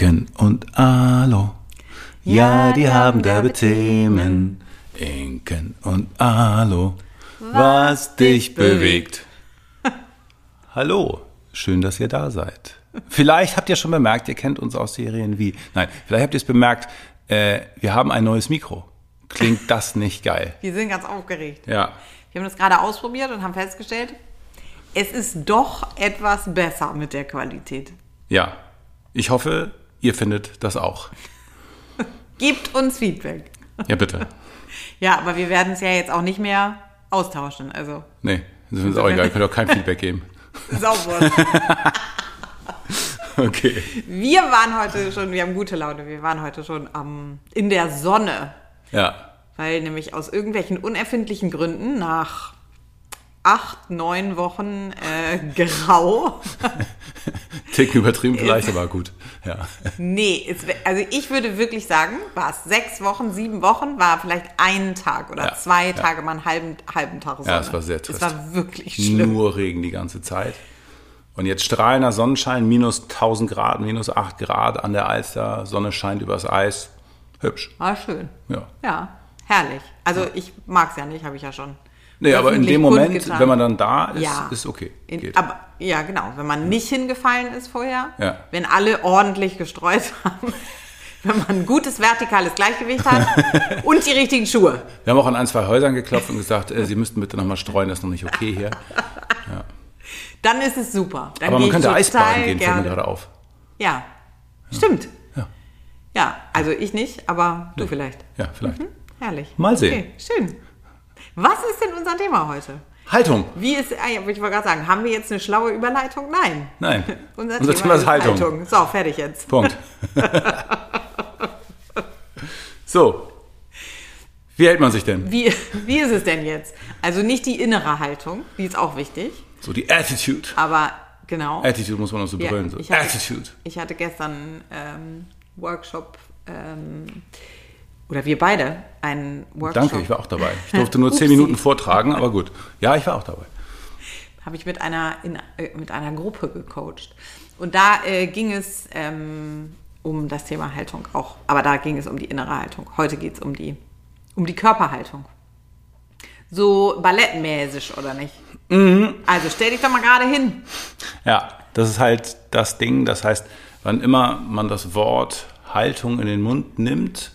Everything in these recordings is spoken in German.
Inken und Alo. Ja, die haben derbe Themen. Inken und Alo. Was dich bewegt. Hallo, schön, dass ihr da seid. Vielleicht habt ihr schon bemerkt, ihr kennt uns aus Serien wie. Nein, vielleicht habt ihr es bemerkt, äh, wir haben ein neues Mikro. Klingt das nicht geil? Wir sind ganz aufgeregt. Ja. Wir haben das gerade ausprobiert und haben festgestellt, es ist doch etwas besser mit der Qualität. Ja. Ich hoffe, ihr findet das auch. Gebt uns Feedback. Ja, bitte. Ja, aber wir werden es ja jetzt auch nicht mehr austauschen. Also, Nee, das ist uns auch egal. Ihr könnt auch kein Feedback geben. sauber. Okay. wir waren heute schon, wir haben gute Laune, wir waren heute schon am, in der Sonne. Ja. Weil nämlich aus irgendwelchen unerfindlichen Gründen nach acht, neun Wochen äh, grau. Ticken übertrieben vielleicht, aber gut. Ja. Nee, es, also ich würde wirklich sagen, war es sechs Wochen, sieben Wochen, war vielleicht ein Tag oder Ja, zwei ja. Tage mal einen halben, halben Tag Sonne. Ja, es war sehr trist. Es war wirklich schlimm. Nur Regen die ganze Zeit. Und jetzt strahlender Sonnenschein, minus 1000 Grad, minus 8 Grad an der Alster, Sonne scheint übers Eis. Hübsch. War schön. Ja. Ja, herrlich. Also ich mag es ja nicht, habe ich ja schon. Nee, aber in dem Moment, kundgetan. wenn man dann da ist, Ja. ist okay. In, aber ja, genau. Wenn man nicht hingefallen ist vorher, Ja. wenn alle ordentlich gestreut haben, wenn man ein gutes vertikales Gleichgewicht hat und die richtigen Schuhe. Wir haben auch an ein, zwei Häusern geklopft und gesagt, äh, Sie müssten bitte nochmal streuen, das ist noch nicht okay hier. Dann ist es super. Dann Aber man könnte Eisbaden gehen, fällt mir gerade auf. Ja, stimmt. Ja. Ja, also ich nicht, aber du vielleicht. Ja, vielleicht. Herrlich. Mal sehen. Okay, schön. Was ist denn unser Thema heute? Haltung. Wie ist, ah ja, ich wollte gerade sagen, haben wir jetzt eine schlaue Überleitung? Nein. Nein. Unser, Unser Thema ist Haltung. So, fertig jetzt. Punkt. so. Wie hält man sich denn? Wie, wie ist es denn jetzt? Also nicht die innere Haltung, die ist auch wichtig, So die Attitude. aber genau. Attitude muss man auch so Ja, brüllen. So. ich hatte- Attitude. Ich hatte gestern ähm, Workshop, ähm, oder wir beide einen Workshop. Danke, ich war auch dabei. Ich durfte nur zehn. Minuten vortragen, aber gut. Ja, ich war auch dabei. habe ich mit einer, in, äh, mit einer Gruppe gecoacht. Und da äh, ging es ähm, um das Thema Haltung auch. Aber da ging es um die innere Haltung. Heute geht es um die, um die Körperhaltung. So ballettmäßig, oder nicht? Mhm. Also stell dich doch mal gerade hin. Ja, das ist halt das Ding. Das heißt, wann immer man das Wort Haltung in den Mund nimmt,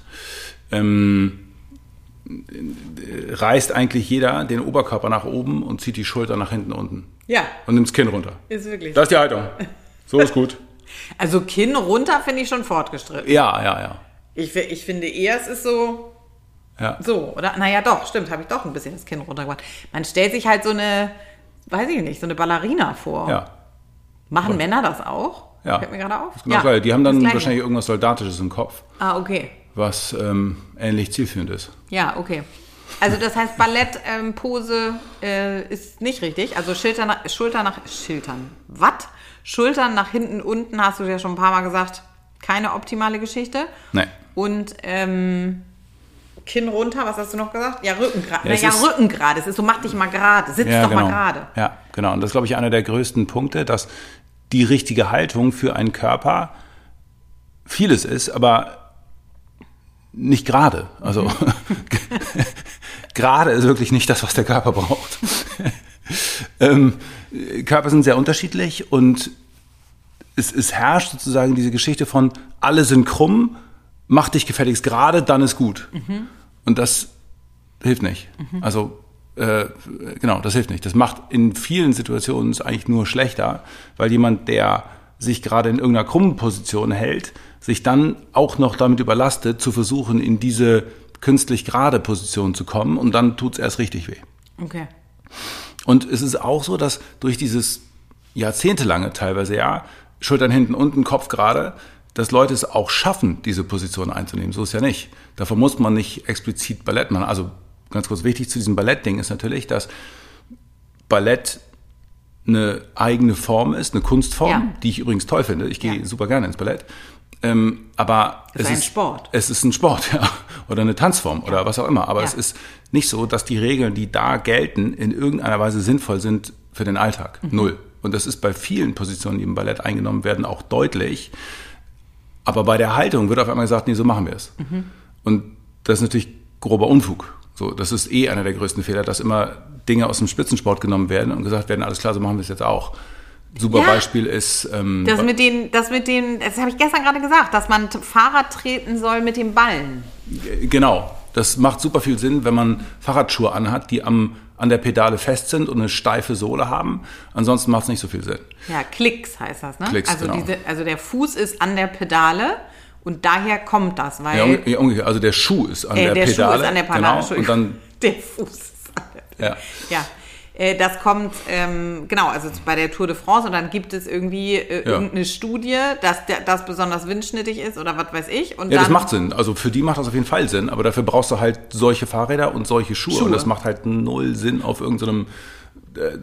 ähm, äh, reißt eigentlich jeder den Oberkörper nach oben und zieht die Schulter nach hinten unten. Ja, Und nimmt das Kinn runter. ist wirklich. Das ist die Haltung. So ist gut. Also Kinn runter finde ich schon fortgeschritten. Ja, ja, ja. Ich, ich finde eher, es ist so, Ja, so, oder? Naja, doch, stimmt, habe ich doch ein bisschen das Kinn runtergemacht. Man stellt sich halt so eine, weiß ich nicht, so eine Ballerina vor. ja. Machen Männer das auch? Ja. Fällt mir gerade auf. Genau geil. Die haben das dann wahrscheinlich irgendwas Soldatisches im Kopf, Ah, okay. Was ähm, ähnlich zielführend ist. Ja, okay. Also das heißt, Ballettpose äh, ist nicht richtig. Also Schulter nach, Schulter nach Schultern. Was? Schultern nach hinten, unten, hast du ja schon ein paar Mal gesagt, keine optimale Geschichte. Nee. Und ähm, Kinn runter, was hast du noch gesagt? Ja, Rücken gerade. Ja, ist- Rücken gerade. Es ist so, mach dich mal gerade. Sitz doch mal gerade. Ja, genau. Und das ist, glaube ich, einer der größten Punkte, dass die richtige Haltung für einen Körper vieles ist, aber nicht gerade. Also Mhm. gerade ist wirklich nicht das, was der Körper braucht. ähm, Körper sind sehr unterschiedlich und es, es herrscht sozusagen diese Geschichte von alle sind krumm, mach dich gefälligst gerade, dann ist gut. Und das hilft nicht. Also äh, genau, das hilft nicht. Das macht in vielen Situationen es eigentlich nur schlechter, weil jemand, der sich gerade in irgendeiner krummen Position hält, sich dann auch noch damit überlastet, zu versuchen, in diese künstlich gerade Position zu kommen und dann tut es erst richtig weh. Okay. Und es ist auch so, dass durch dieses jahrzehntelange teilweise ja, Schultern hinten, unten, Kopf gerade, dass Leute es auch schaffen, diese Position einzunehmen. So ist ja nicht. Davon muss man nicht explizit Ballett machen. Also ganz kurz wichtig zu diesem Ballettding ist natürlich, dass Ballett eine eigene Form ist, eine Kunstform, Ja. die ich übrigens toll finde. Ich gehe Ja. super gerne ins Ballett. Ähm, aber Es es ist ein Sport. Es ist ein Sport, ja. Oder eine Tanzform oder was auch immer. Aber Ja. es ist nicht so, dass die Regeln, die da gelten, in irgendeiner Weise sinnvoll sind für den Alltag. Mhm. Null. Und das ist bei vielen Positionen, die im Ballett eingenommen werden, auch deutlich. Aber bei der Haltung wird auf einmal gesagt, nee, so machen wir es. Und das ist natürlich grober Unfug. So, das ist eh einer der größten Fehler, dass immer Dinge aus dem Spitzensport genommen werden und gesagt werden, alles klar, so machen wir es jetzt auch. Super Ja. Beispiel ist ähm, Das mit den, das mit den, das habe ich gestern gerade gesagt, dass man Fahrrad treten soll mit dem Ballen. Genau. Das macht super viel Sinn, wenn man Fahrradschuhe anhat, die am, an der Pedale fest sind und eine steife Sohle haben. Ansonsten macht es nicht so viel Sinn. Ja, Klicks heißt das, ne? Klicks, also, genau. diese, also der Fuß ist an der Pedale und daher kommt das, weil Ja, umgekehrt. Also der Schuh ist an äh, der, der Pedale. Schuh ist an der Pedale. Genau. Und dann, der Fuß ist an der Pedale. ja. Ja. Äh, Das kommt, ähm, genau, also bei der Tour de France und dann gibt es irgendwie äh, Ja. irgendeine Studie, dass der, das besonders windschnittig ist oder was weiß ich. Und Ja, das macht Sinn. Also für die macht das auf jeden Fall Sinn, aber dafür brauchst du halt solche Fahrräder und solche Schuhe. Schuhe. Und das macht halt null Sinn auf irgendeinem äh,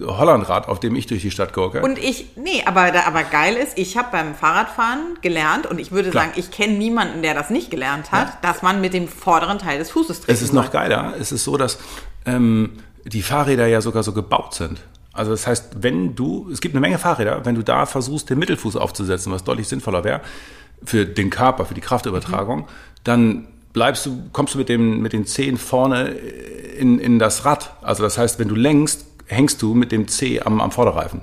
Hollandrad, auf dem ich durch die Stadt gurke. Und ich, nee, aber, aber geil ist, ich habe beim Fahrradfahren gelernt und ich würde Klar. sagen, ich kenne niemanden, der das nicht gelernt hat, dass man mit dem vorderen Teil des Fußes treten Es ist noch geiler. Es ist so, dass ähm, die Fahrräder ja sogar so gebaut sind. Also das heißt, wenn du, es gibt eine Menge Fahrräder, wenn du da versuchst, den Mittelfuß aufzusetzen, was deutlich sinnvoller wäre für den Körper, für die Kraftübertragung, dann bleibst du, kommst du mit, dem, mit den Zehen vorne in, in das Rad. Also das heißt, wenn du lenkst, hängst du mit dem Zeh am, am Vorderreifen.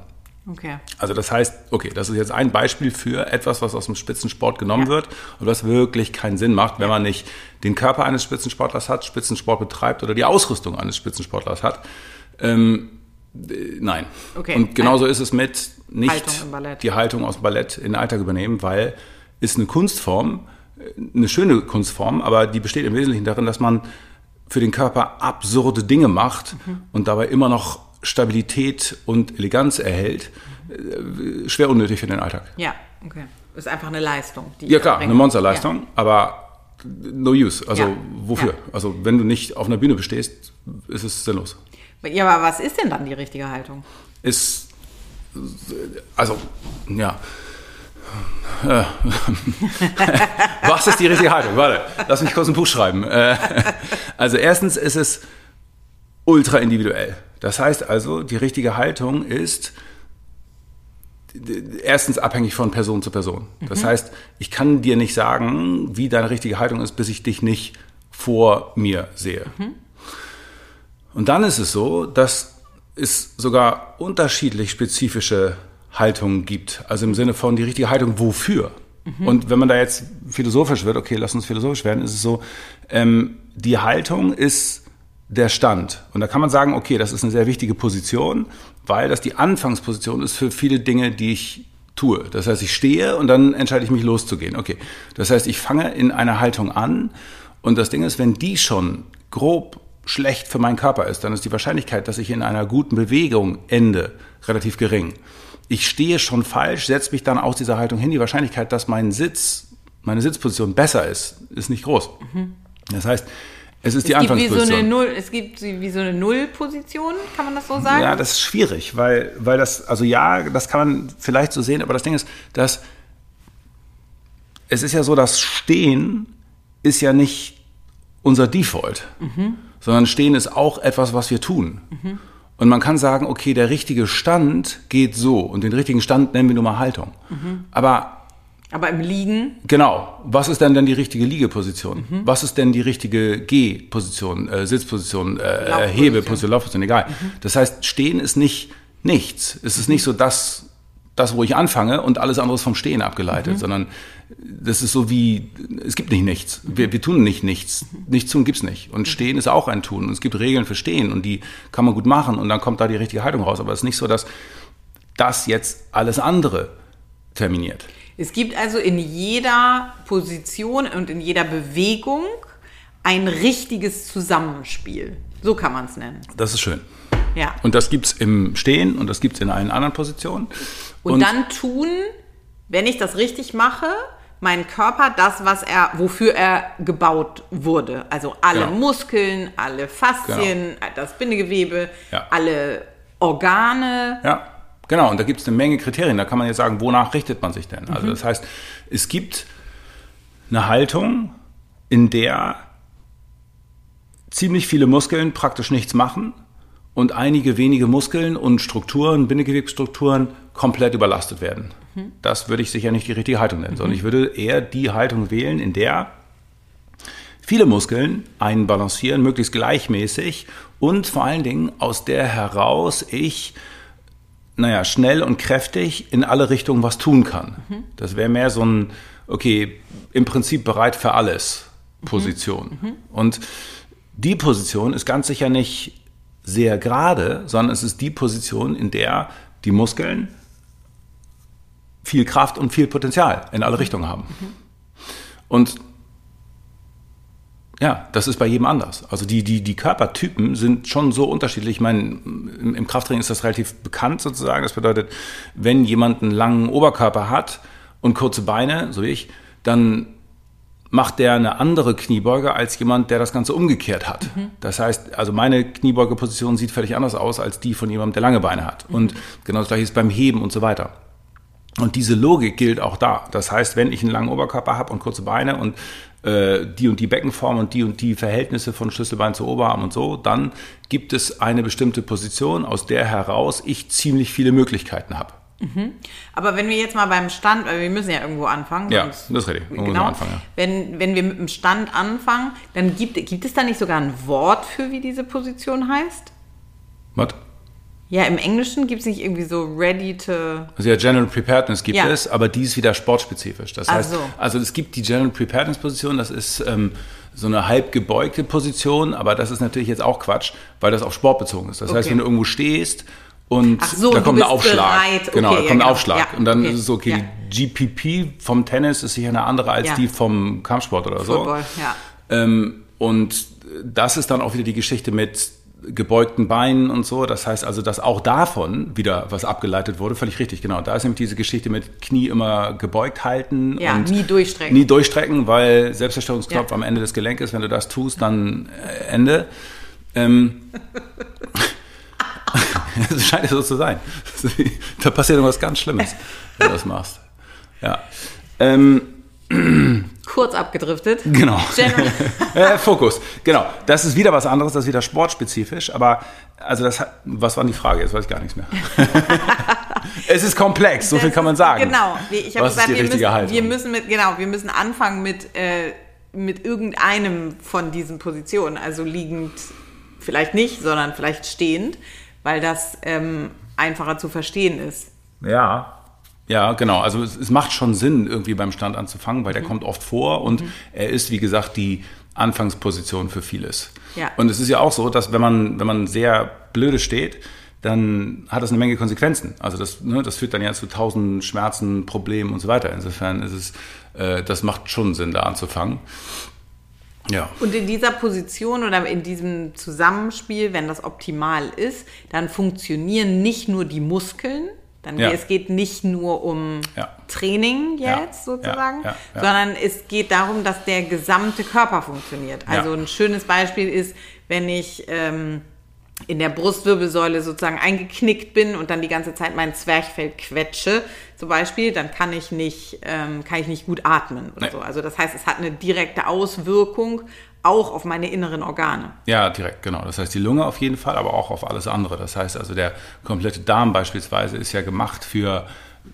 Okay. Also das heißt, okay, das ist jetzt ein Beispiel für etwas, was aus dem Spitzensport genommen Ja. wird und was wirklich keinen Sinn macht, wenn man nicht den Körper eines Spitzensportlers hat, Spitzensport betreibt oder die Ausrüstung eines Spitzensportlers hat. Ähm, äh, nein. Okay. Und genauso ist es mit nicht Haltung die Haltung aus dem Ballett in den Alltag übernehmen, weil ist eine Kunstform, äh, eine schöne Kunstform, aber die besteht im Wesentlichen darin, dass man für den Körper absurde Dinge macht Mhm. und dabei immer noch Stabilität und Eleganz erhält. Äh, Schwer unnötig für den Alltag. Ja, okay. Ist einfach eine Leistung. Ja klar, eine Monsterleistung, aber no use. Also Ja. wofür? Ja. Also wenn du nicht auf einer Bühne bestehst, ist es sinnlos. Ja. ja, aber was ist denn dann die richtige Haltung? Ist also ja. Äh, Was ist die richtige Haltung? Warte, lass mich kurz ein Buch schreiben. Äh, Also erstens ist es ultra individuell. Das heißt also, die richtige Haltung ist erstens abhängig von Person zu Person. Das heißt, ich kann dir nicht sagen, wie deine richtige Haltung ist, bis ich dich nicht vor mir sehe. Und dann ist es so, dass es sogar unterschiedlich spezifische Haltungen gibt. Also im Sinne von die richtige Haltung wofür. Und wenn man da jetzt philosophisch wird, okay, lass uns philosophisch werden, ist es so, ähm, die Haltung ist der Stand. Und da kann man sagen, okay, das ist eine sehr wichtige Position, weil das die Anfangsposition ist für viele Dinge, die ich tue. Das heißt, ich stehe und dann entscheide ich mich loszugehen. Okay. Das heißt, ich fange in einer Haltung an und das Ding ist, wenn die schon grob schlecht für meinen Körper ist, dann ist die Wahrscheinlichkeit, dass ich in einer guten Bewegung ende, relativ gering. Ich stehe schon falsch, setze mich dann aus dieser Haltung hin. Die Wahrscheinlichkeit, dass mein Sitz, meine Sitzposition besser ist, ist nicht groß. Das heißt, es ist die es gibt wie so Anfangsposition. eine Null, es gibt wie so eine Nullposition, kann man das so sagen? Ja, das ist schwierig, weil, weil das, also ja, das kann man vielleicht so sehen, aber das Ding ist, dass es ist ja so, dass Stehen ist ja nicht unser Default, sondern Stehen ist auch etwas, was wir tun. Und man kann sagen, okay, der richtige Stand geht so und den richtigen Stand nennen wir nun mal Haltung. Aber Aber im Liegen, Genau. Was ist denn denn die richtige Liegeposition? Was ist denn die richtige Gehposition, äh, Sitzposition, äh, Laufposition. Hebeposition, Laufposition, egal. Das heißt, stehen ist nicht nichts. Es ist nicht so das, das, wo ich anfange und alles andere ist vom Stehen abgeleitet, sondern das ist so wie, es gibt nicht nichts. Wir, wir tun nicht nichts. Nichts tun gibt's nicht. Und Stehen ist auch ein Tun. Und es gibt Regeln für Stehen und die kann man gut machen und dann kommt da die richtige Haltung raus. Aber es ist nicht so, dass das jetzt alles andere terminiert. Es gibt also in jeder Position und in jeder Bewegung ein richtiges Zusammenspiel. So kann man es nennen. Das ist schön. Ja. Und das gibt's im Stehen und das gibt's in allen anderen Positionen. Und, dann tun, wenn ich das richtig mache, mein Körper das, was er, wofür er gebaut wurde. Also alle Genau. Muskeln, alle Faszien, das Bindegewebe, Ja. alle Organe. Ja, genau. Und da gibt's eine Menge Kriterien. Da kann man jetzt sagen, wonach richtet man sich denn? Also das heißt, es gibt eine Haltung, in der ziemlich viele Muskeln praktisch nichts machen und einige wenige Muskeln und Strukturen, Bindegewebsstrukturen komplett überlastet werden. Das würde ich sicher nicht die richtige Haltung nennen, sondern ich würde eher die Haltung wählen, in der viele Muskeln einbalancieren, möglichst gleichmäßig und vor allen Dingen aus der heraus ich naja, schnell und kräftig in alle Richtungen was tun kann. Mhm. Das wäre mehr so ein, okay, im Prinzip bereit für alles Position. Mhm. Und die Position ist ganz sicher nicht sehr gerade, sondern es ist die Position, in der die Muskeln viel Kraft und viel Potenzial in alle Richtungen haben. Mhm. Und ja, das ist bei jedem anders. Also die, die, die Körpertypen sind schon so unterschiedlich. Ich meine, im, Krafttraining ist das relativ bekannt sozusagen. Das bedeutet, wenn jemand einen langen Oberkörper hat und kurze Beine, so wie ich, dann macht der eine andere Kniebeuge als jemand, der das Ganze umgekehrt hat. Mhm. Das heißt, also meine Kniebeugeposition sieht völlig anders aus als die von jemandem, der lange Beine hat. Mhm. Und genau das gleiche ist beim Heben und so weiter. Und diese Logik gilt auch da. Das heißt, wenn ich einen langen Oberkörper habe und kurze Beine und äh, die und die Beckenform und die und die Verhältnisse von Schlüsselbein zu Oberarm und so, dann gibt es eine bestimmte Position, aus der heraus ich ziemlich viele Möglichkeiten habe. Mhm. Aber wenn wir jetzt mal beim Stand, weil wir müssen ja irgendwo anfangen. Ja, das ist richtig. Genau. Anfangen, ja. wenn, wenn wir mit dem Stand anfangen, dann gibt, gibt es da nicht sogar ein Wort für, wie diese Position heißt? Was? Ja, im Englischen gibt es nicht irgendwie so ready to. Also ja, General Preparedness gibt ja. es, aber die ist wieder sportspezifisch. Das heißt, so. also es gibt die General Preparedness Position, das ist ähm, so eine halb gebeugte Position, aber das ist natürlich jetzt auch Quatsch, weil das auf Sport bezogen ist. Das okay. heißt, wenn du irgendwo stehst und so, da kommt ein Aufschlag. Bereit. Genau, okay, da kommt ja, ein genau. Aufschlag. Ja, und dann okay. ist es so, okay, die GPP vom Tennis ist sicher eine andere als die vom Kampfsport oder so. Football, ja. Ähm, und das ist dann auch wieder die Geschichte mit gebeugten Beinen und so. Das heißt also, dass auch davon wieder was abgeleitet wurde. Völlig richtig, genau. Da ist nämlich diese Geschichte mit Knie immer gebeugt halten. Ja, und nie durchstrecken. Nie durchstrecken, weil Selbstzerstörungsknopf ja. am Ende des Gelenkes, wenn du das tust, dann äh, Ende. Ähm, das scheint so zu sein. da passiert irgendwas ganz Schlimmes, wenn du das machst. Ja. Ähm, Kurz abgedriftet. Genau. äh, Fokus. Genau. Das ist wieder was anderes, das ist wieder sportspezifisch, aber also das hat, was war die Frage? Jetzt weiß ich gar nichts mehr. es ist komplex, so das viel kann man sagen. Genau. Ich habe gesagt, wir müssen, wir müssen, mit, genau, wir müssen anfangen mit, äh, mit irgendeinem von diesen Positionen, also liegend vielleicht nicht, sondern vielleicht stehend, weil das ähm, einfacher zu verstehen ist. Ja, ja, genau. Also es, es, macht schon Sinn, irgendwie beim Stand anzufangen, weil der mhm. kommt oft vor und mhm. er ist, wie gesagt, die Anfangsposition für vieles. Ja. Und es ist ja auch so, dass wenn man, wenn man sehr blöde steht, dann hat das eine Menge Konsequenzen. Also das, ne, das führt dann ja zu tausend Schmerzen, Problemen und so weiter. Insofern ist es, äh, das macht schon Sinn, da anzufangen. Ja. Und in dieser Position oder in diesem Zusammenspiel, wenn das optimal ist, dann funktionieren nicht nur die Muskeln, dann ja. es geht nicht nur um ja. Training jetzt ja. sozusagen, sondern es geht darum, dass der gesamte Körper funktioniert. Also ein schönes Beispiel ist, wenn ich ähm, in der Brustwirbelsäule sozusagen eingeknickt bin und dann die ganze Zeit mein Zwerchfell quetsche, zum Beispiel, dann kann ich nicht, ähm, kann ich nicht gut atmen oder nee. so. Also das heißt, es hat eine direkte Auswirkung auch auf meine inneren Organe. Ja, direkt, genau. Das heißt, die Lunge auf jeden Fall, aber auch auf alles andere. Das heißt also, der komplette Darm beispielsweise ist ja gemacht für,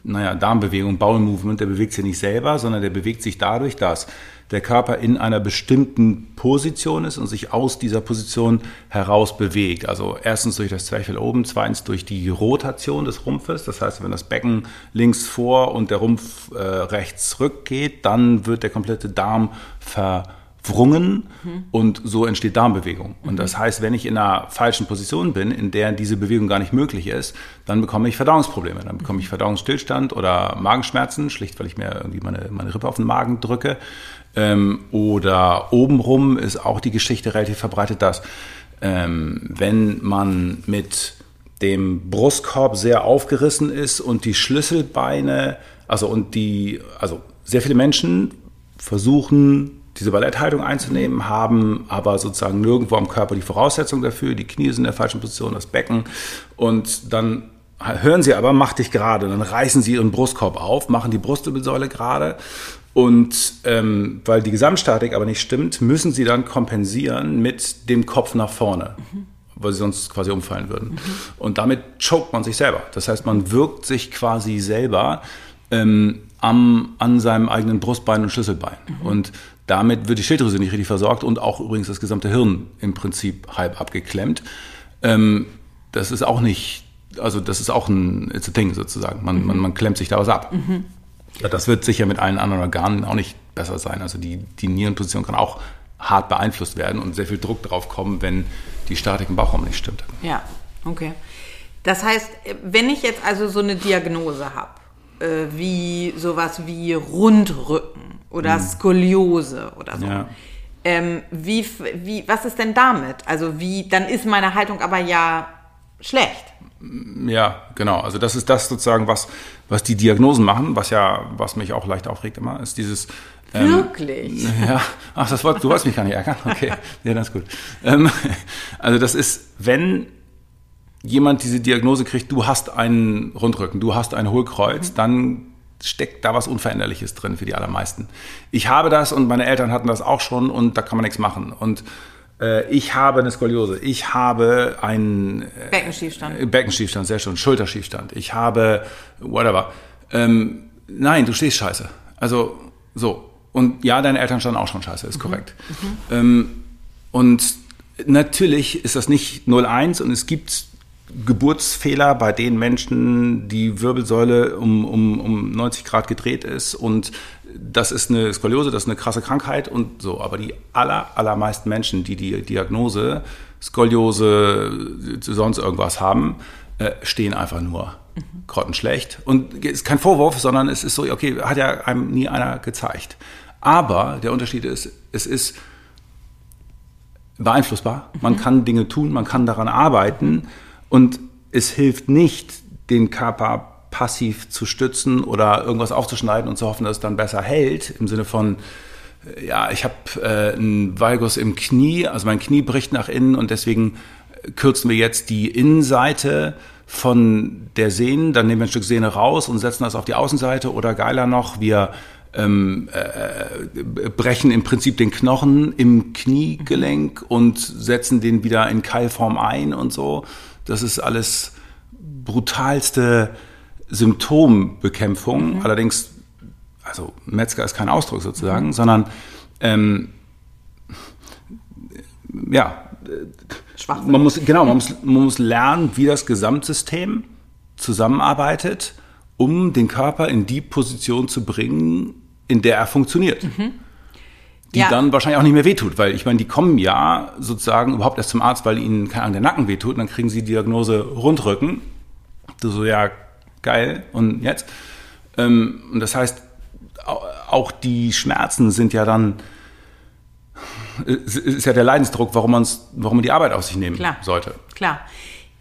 naja, Darmbewegung, Bowel Movement. Der bewegt sich nicht selber, sondern der bewegt sich dadurch, dass der Körper in einer bestimmten Position ist und sich aus dieser Position heraus bewegt. Also erstens durch das Zwerchfell oben, zweitens durch die Rotation des Rumpfes. Das heißt, wenn das Becken links vor und der Rumpf äh, rechts rückgeht, dann wird der komplette Darm ver Wrungen und so entsteht Darmbewegung. Und das heißt, wenn ich in einer falschen Position bin, in der diese Bewegung gar nicht möglich ist, dann bekomme ich Verdauungsprobleme. Dann bekomme ich Verdauungsstillstand oder Magenschmerzen, schlicht weil ich mir irgendwie meine, meine Rippe auf den Magen drücke. Ähm, oder obenrum ist auch die Geschichte relativ verbreitet, dass ähm, wenn man mit dem Brustkorb sehr aufgerissen ist und die Schlüsselbeine, also und die, also sehr viele Menschen versuchen diese Balletthaltung einzunehmen, haben aber sozusagen nirgendwo am Körper die Voraussetzung dafür. Die Knie sind in der falschen Position, das Becken. Und dann hören sie aber, mach dich gerade. Dann reißen sie ihren Brustkorb auf, machen die Brustwirbelsäule gerade. Und ähm, weil die Gesamtstatik aber nicht stimmt, müssen sie dann kompensieren mit dem Kopf nach vorne. Mhm weil sie sonst quasi umfallen würden. Mhm. Und damit choked man sich selber. Das heißt, man wirkt sich quasi selber ähm, am, an seinem eigenen Brustbein und Schlüsselbein. Mhm. Und damit wird die Schilddrüse nicht richtig versorgt und auch übrigens das gesamte Hirn im Prinzip halb abgeklemmt. Ähm, das ist auch nicht, also das ist auch ein it's a thing sozusagen. Man, mhm. man, man klemmt sich da was ab. Mhm. Ja, das wird sicher mit allen anderen Organen auch nicht besser sein. Also die, die Nierenposition kann auch hart beeinflusst werden und sehr viel Druck drauf kommen, wenn die Statik im Bauchraum nicht stimmt. Ja, okay. Das heißt, wenn ich jetzt also so eine Diagnose habe, äh, wie sowas wie Rundrücken oder hm. Skoliose oder so. Ja. Ähm, wie, wie, was ist denn damit? Also wie, dann ist meine Haltung aber ja schlecht. Ja, genau. Also das ist das sozusagen, was, was die Diagnosen machen, was ja, was mich auch leicht aufregt immer, ist dieses. Ähm, Wirklich? Ja, ach, das Wort, du wolltest mich gar nicht ärgern. Okay, ja, das ist gut. Ähm, also das ist, wenn jemand diese Diagnose kriegt, du hast einen Rundrücken, du hast ein Hohlkreuz, mhm. dann steckt da was Unveränderliches drin für die allermeisten. Ich habe das und meine Eltern hatten das auch schon und da kann man nichts machen. Und äh, ich habe eine Skoliose, ich habe einen äh, Beckenschiefstand. Beckenschiefstand, sehr schön, Schulterschiefstand. Ich habe whatever. Ähm, nein, du stehst scheiße. Also so. Und ja, deine Eltern standen auch schon scheiße, ist mhm. korrekt. Mhm. Ähm, und natürlich ist das nicht 0-1 und es gibt Geburtsfehler bei den Menschen die Wirbelsäule um, um, um 90 Grad gedreht ist und das ist eine Skoliose, das ist eine krasse Krankheit und so. Aber die aller, allermeisten Menschen, die die Diagnose Skoliose, sonst irgendwas haben, äh, stehen einfach nur mhm. grottenschlecht. Und es ist kein Vorwurf, sondern es ist so, okay, hat ja einem nie einer gezeigt. Aber der Unterschied ist, es ist beeinflussbar. Man mhm. kann Dinge tun, man kann daran arbeiten und es hilft nicht, den Körper passiv zu stützen oder irgendwas aufzuschneiden und zu hoffen, dass es dann besser hält, im Sinne von, äh, ja, ich habe äh, einen Valgus im Knie, also mein Knie bricht nach innen und deswegen kürzen wir jetzt die Innenseite von der Sehne, dann nehmen wir ein Stück Sehne raus und setzen das auf die Außenseite oder geiler noch, wir ähm, äh, brechen im Prinzip den Knochen im Kniegelenk und setzen den wieder in Keilform ein und so. Das ist alles brutalste Symptombekämpfung. Mhm. Allerdings, also Metzger ist kein Ausdruck sozusagen, mhm. sondern ähm, ja, man muss, genau, man muss, man muss lernen, wie das Gesamtsystem zusammenarbeitet, um den Körper in die Position zu bringen, in der er funktioniert. Mhm die ja. dann wahrscheinlich auch nicht mehr wehtut, weil ich meine, die kommen ja sozusagen überhaupt erst zum Arzt, weil ihnen keine Ahnung, der Nacken wehtut und dann kriegen sie die Diagnose Rundrücken. Du so, ja, geil, und jetzt? Ähm, und das heißt, auch die Schmerzen sind ja dann, ist ja der Leidensdruck, warum, man's, warum man die Arbeit auf sich nehmen Klar. sollte. Klar.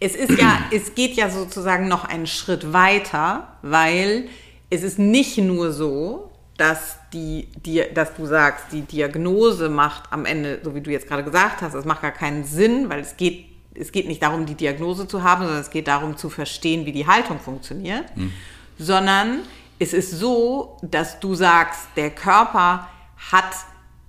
Es ist ja, es geht ja sozusagen noch einen Schritt weiter, weil es ist nicht nur so, dass, die, die, dass du sagst, die Diagnose macht am Ende, so wie du jetzt gerade gesagt hast, es macht gar keinen Sinn, weil es geht, es geht nicht darum, die Diagnose zu haben, sondern es geht darum zu verstehen, wie die Haltung funktioniert, mhm. sondern es ist so, dass du sagst, der Körper hat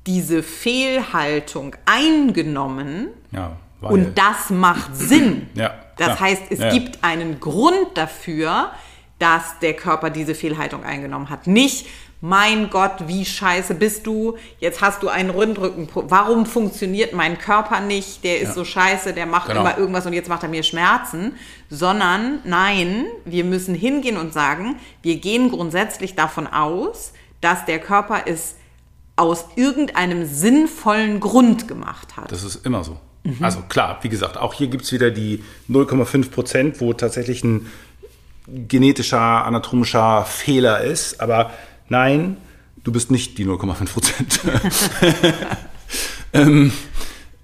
diese Fehlhaltung eingenommen ja, und das macht Sinn. Ja, das heißt, es ja. gibt einen Grund dafür, dass der Körper diese Fehlhaltung eingenommen hat. Nicht, mein Gott, wie scheiße bist du, jetzt hast du einen Rundrücken, warum funktioniert mein Körper nicht, der ist ja. so scheiße, der macht genau. immer irgendwas und jetzt macht er mir Schmerzen, sondern nein, wir müssen hingehen und sagen, wir gehen grundsätzlich davon aus, dass der Körper es aus irgendeinem sinnvollen Grund gemacht hat. Das ist immer so. Mhm. Also klar, wie gesagt, auch hier gibt es wieder die 0,5 Prozent, wo tatsächlich ein genetischer, anatomischer Fehler ist, aber nein, du bist nicht die 0,5 Prozent. ähm,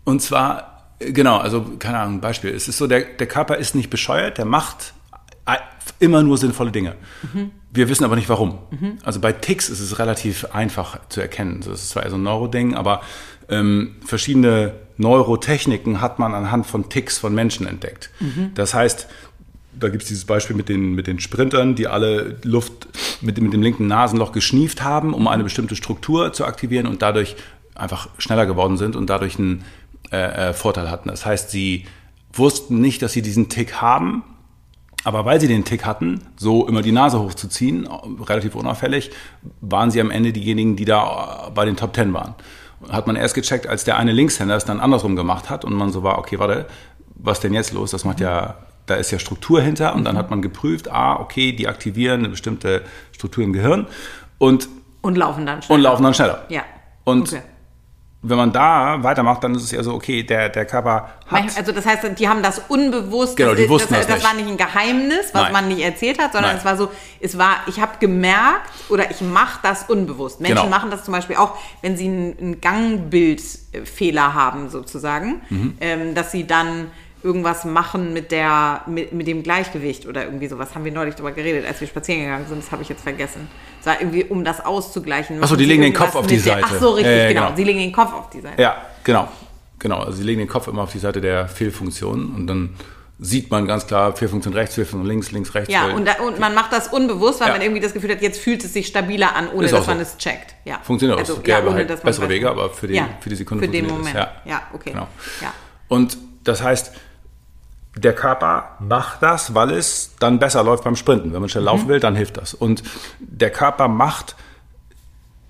und zwar, genau, also keine Ahnung, Beispiel. Es ist so, der, der Körper ist nicht bescheuert, der macht immer nur sinnvolle Dinge. Mhm. Wir wissen aber nicht warum. Mhm. Also bei Ticks ist es relativ einfach zu erkennen. Das ist zwar eher so ein Neuroding, aber ähm, verschiedene Neurotechniken hat man anhand von Ticks von Menschen entdeckt. Mhm. Das heißt, da gibt es dieses Beispiel mit den, mit den Sprintern, die alle Luft mit, mit dem linken Nasenloch geschnieft haben, um eine bestimmte Struktur zu aktivieren und dadurch einfach schneller geworden sind und dadurch einen äh, äh, Vorteil hatten. Das heißt, sie wussten nicht, dass sie diesen Tick haben Aber weil sie den Tick hatten, so immer die Nase hochzuziehen, relativ unauffällig, waren sie am Ende diejenigen, die da bei den Top Ten waren. Hat man erst gecheckt, als der eine Linkshänder es dann andersrum gemacht hat und man so war, okay, warte, was denn jetzt los? Das macht ja, da ist ja Struktur hinter und dann hat man geprüft, ah, okay, die aktivieren eine bestimmte Struktur im Gehirn und, Und laufen dann schneller. und laufen dann schneller. Ja. Und Okay. wenn man da weitermacht, dann ist es ja so, okay, der, der Körper hat. Also das heißt, die haben das unbewusst, Genau, das, die wussten das, das das war nicht. ein Geheimnis, was Nein. man nicht erzählt hat, sondern Nein. es war so, es war, ich habe gemerkt oder ich mache das unbewusst. Menschen Genau. machen das zum Beispiel auch, wenn sie einen, einen Gangbildfehler haben sozusagen, Mhm. ähm, dass sie dann irgendwas machen mit der mit, mit dem Gleichgewicht oder irgendwie sowas haben wir neulich darüber geredet, als wir spazieren gegangen sind. Das habe ich jetzt vergessen. Es war irgendwie um das auszugleichen. Ach so, machen die legen den Kopf auf die mit der- Seite. Ach so, richtig, Ja, ja, genau. genau. Sie legen den Kopf auf die Seite. Ja, genau. Genau. Also sie legen den Kopf immer auf die Seite der Fehlfunktion und dann sieht man ganz klar Fehlfunktion rechts, Fehlfunktion links, links, rechts. Ja, und, da, und man macht das unbewusst, weil Ja. man irgendwie das Gefühl hat, jetzt fühlt es sich stabiler an, ohne auch dass man so. es checkt. Ja. Funktioniert auch. Also, es gäbe ohne, halt man bessere Wege, aber für die, ja, für die Sekunde Für den Moment. es. Ja, okay. Genau. Ja. Und das heißt, der Körper macht das, weil es dann besser läuft beim Sprinten. Wenn man schnell Mhm. laufen will, dann hilft das. Und der Körper macht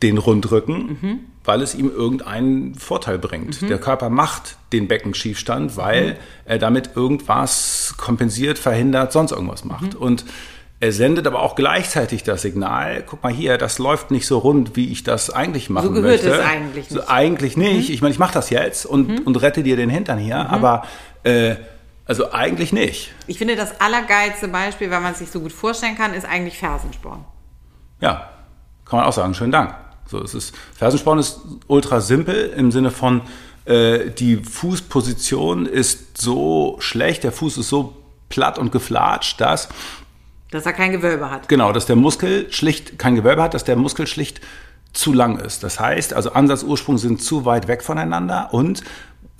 den Rundrücken, Mhm. weil es ihm irgendeinen Vorteil bringt. Der Körper macht den Beckenschiefstand, Mhm. weil er damit irgendwas kompensiert, verhindert, sonst irgendwas macht. Mhm. Und er sendet aber auch gleichzeitig das Signal, guck mal hier, das läuft nicht so rund, wie ich das eigentlich machen gehört möchte. es eigentlich So, nicht. eigentlich nicht. Ich meine, ich mache das jetzt und, und rette dir den Hintern hier, aber äh, also eigentlich nicht. Ich finde, das allergeilste Beispiel, weil man es sich so gut vorstellen kann, ist eigentlich Fersensporn. Ja, kann man auch sagen. Schönen Dank. So, es ist, Fersensporn ist ultra simpel im Sinne von, äh, die Fußposition ist so schlecht, der Fuß ist so platt und geflatscht, dass, Dass er kein Gewölbe hat. genau, dass der Muskel schlicht kein Gewölbe hat, dass der Muskel schlicht zu lang ist. Das heißt, also Ansatz, Ursprung sind zu weit weg voneinander und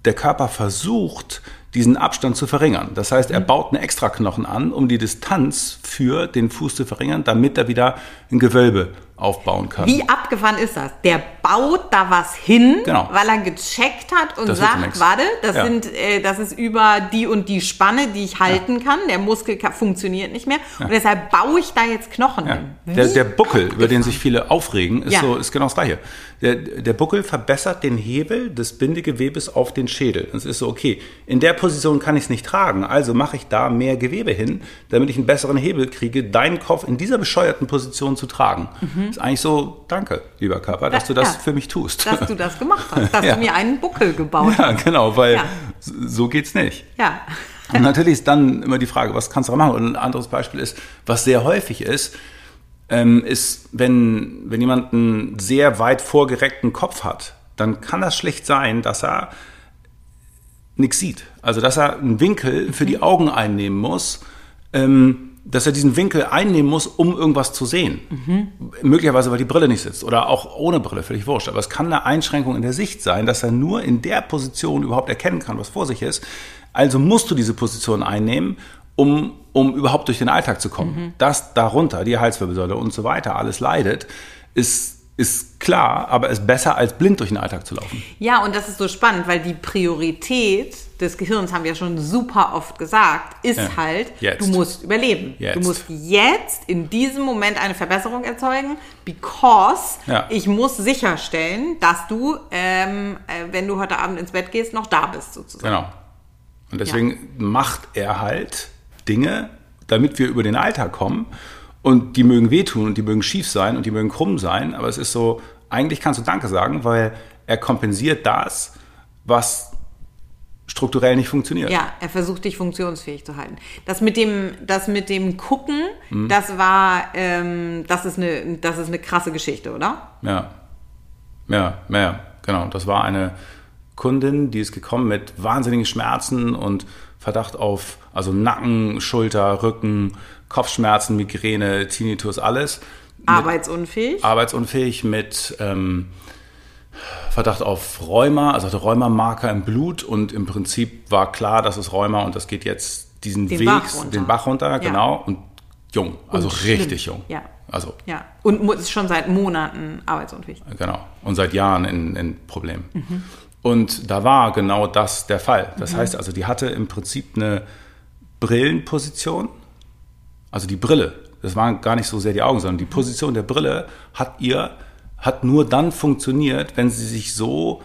der Körper versucht, diesen Abstand zu verringern. Das heißt, er baut einen Extraknochen an, um die Distanz für den Fuß zu verringern, damit er wieder ein Gewölbe aufbauen kann. Wie abgefahren ist das? Der baut da was hin, Genau. weil er gecheckt hat und Das sagt, warte, das Ja. sind, äh, das ist über die und die Spanne, die ich halten kann. Der Muskel funktioniert nicht mehr. Und deshalb baue ich da jetzt Knochen Ja. hin. Der, der Buckel, über den abgefahren. sich viele aufregen, ist, Ja. so, ist genau das Gleiche. Der, der Buckel verbessert den Hebel des Bindegewebes auf den Schädel. Es ist so, okay, in der Position kann ich es nicht tragen, also mache ich da mehr Gewebe hin, damit ich einen besseren Hebel kriege, deinen Kopf in dieser bescheuerten Position zu tragen. Ist eigentlich so, danke, lieber Körper, dass du das Mhm. Ja. für mich tust. Dass du das gemacht hast, dass Ja. du mir einen Buckel gebaut ja, hast. genau, weil Ja. so geht's nicht. Ja. Und natürlich ist dann immer die Frage, was kannst du da machen? Und ein anderes Beispiel ist, was sehr häufig ist, ähm, ist, wenn, wenn jemand einen sehr weit vorgereckten Kopf hat, dann kann das schlicht sein, dass er nichts sieht. Also, dass er einen Winkel für die Augen einnehmen muss, ähm, dass er diesen Winkel einnehmen muss, um irgendwas zu sehen. Möglicherweise, weil die Brille nicht sitzt oder auch ohne Brille, völlig wurscht. Aber es kann eine Einschränkung in der Sicht sein, dass er nur in der Position überhaupt erkennen kann, was vor sich ist. Also musst du diese Position einnehmen, um, um überhaupt durch den Alltag zu kommen. Dass darunter die Halswirbelsäule und so weiter alles leidet, ist, ist klar, aber ist besser, als blind durch den Alltag zu laufen. Ja, und das ist so spannend, weil die Priorität des Gehirns, haben wir schon super oft gesagt, ist Ja. halt, Jetzt. du musst überleben. Jetzt. Du musst jetzt in diesem Moment eine Verbesserung erzeugen, because Ja. ich muss sicherstellen, dass du, ähm, äh, wenn du heute Abend ins Bett gehst, noch da bist sozusagen. Genau. Und deswegen macht er halt Dinge, damit wir über den Alltag kommen. Und die mögen wehtun und die mögen schief sein und die mögen krumm sein. Aber es ist so, eigentlich kannst du Danke sagen, weil er kompensiert das, was strukturell nicht funktioniert. Ja, er versucht dich funktionsfähig zu halten. Das mit dem, das mit dem Gucken, Mhm. das war, ähm, das ist eine, das ist eine krasse Geschichte, oder? Ja. Ja, ja, genau. Das war eine Kundin, die ist gekommen mit wahnsinnigen Schmerzen und Verdacht auf, also Nacken, Schulter, Rücken, Kopfschmerzen, Migräne, Tinnitus, alles. Arbeitsunfähig. arbeitsunfähig mit ähm, Verdacht auf Rheuma, also hatte Rheumamarker im Blut und im Prinzip war klar, dass es Rheuma und das geht jetzt diesen Den Weg, Bach den Bach runter, Ja. genau, und jung, also Und richtig jung. Ja. Also, Ja. Und ist schon seit Monaten arbeitsunfähig. genau. Und seit Jahren in, in Problemen. Mhm. Und da war genau das der Fall. Das heißt also, die hatte im Prinzip eine Brillenposition also die Brille, das waren gar nicht so sehr die Augen, sondern die Position der Brille hat ihr, hat nur dann funktioniert, wenn sie sich so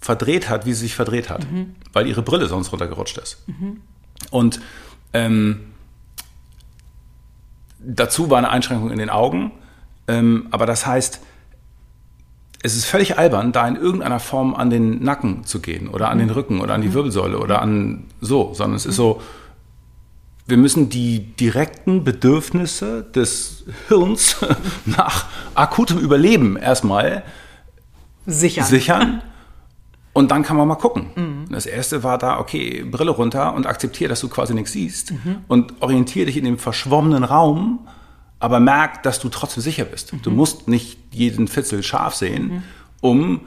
verdreht hat, wie sie sich verdreht hat, mhm. weil ihre Brille sonst runtergerutscht ist. Mhm. Und ähm, dazu war eine Einschränkung in den Augen, ähm, aber das heißt, es ist völlig albern, da in irgendeiner Form an den Nacken zu gehen oder an den Rücken oder an die Wirbelsäule oder an so, sondern es ist so, wir müssen die direkten Bedürfnisse des Hirns nach akutem Überleben erstmal sichern. sichern. Und dann kann man mal gucken. Mhm. Das erste war da, okay, Brille runter und akzeptiere, dass du quasi nichts siehst mhm. und orientiere dich in dem verschwommenen Raum aber merk, dass du trotzdem sicher bist. Mhm. Du musst nicht jeden Fitzel scharf sehen, mhm. um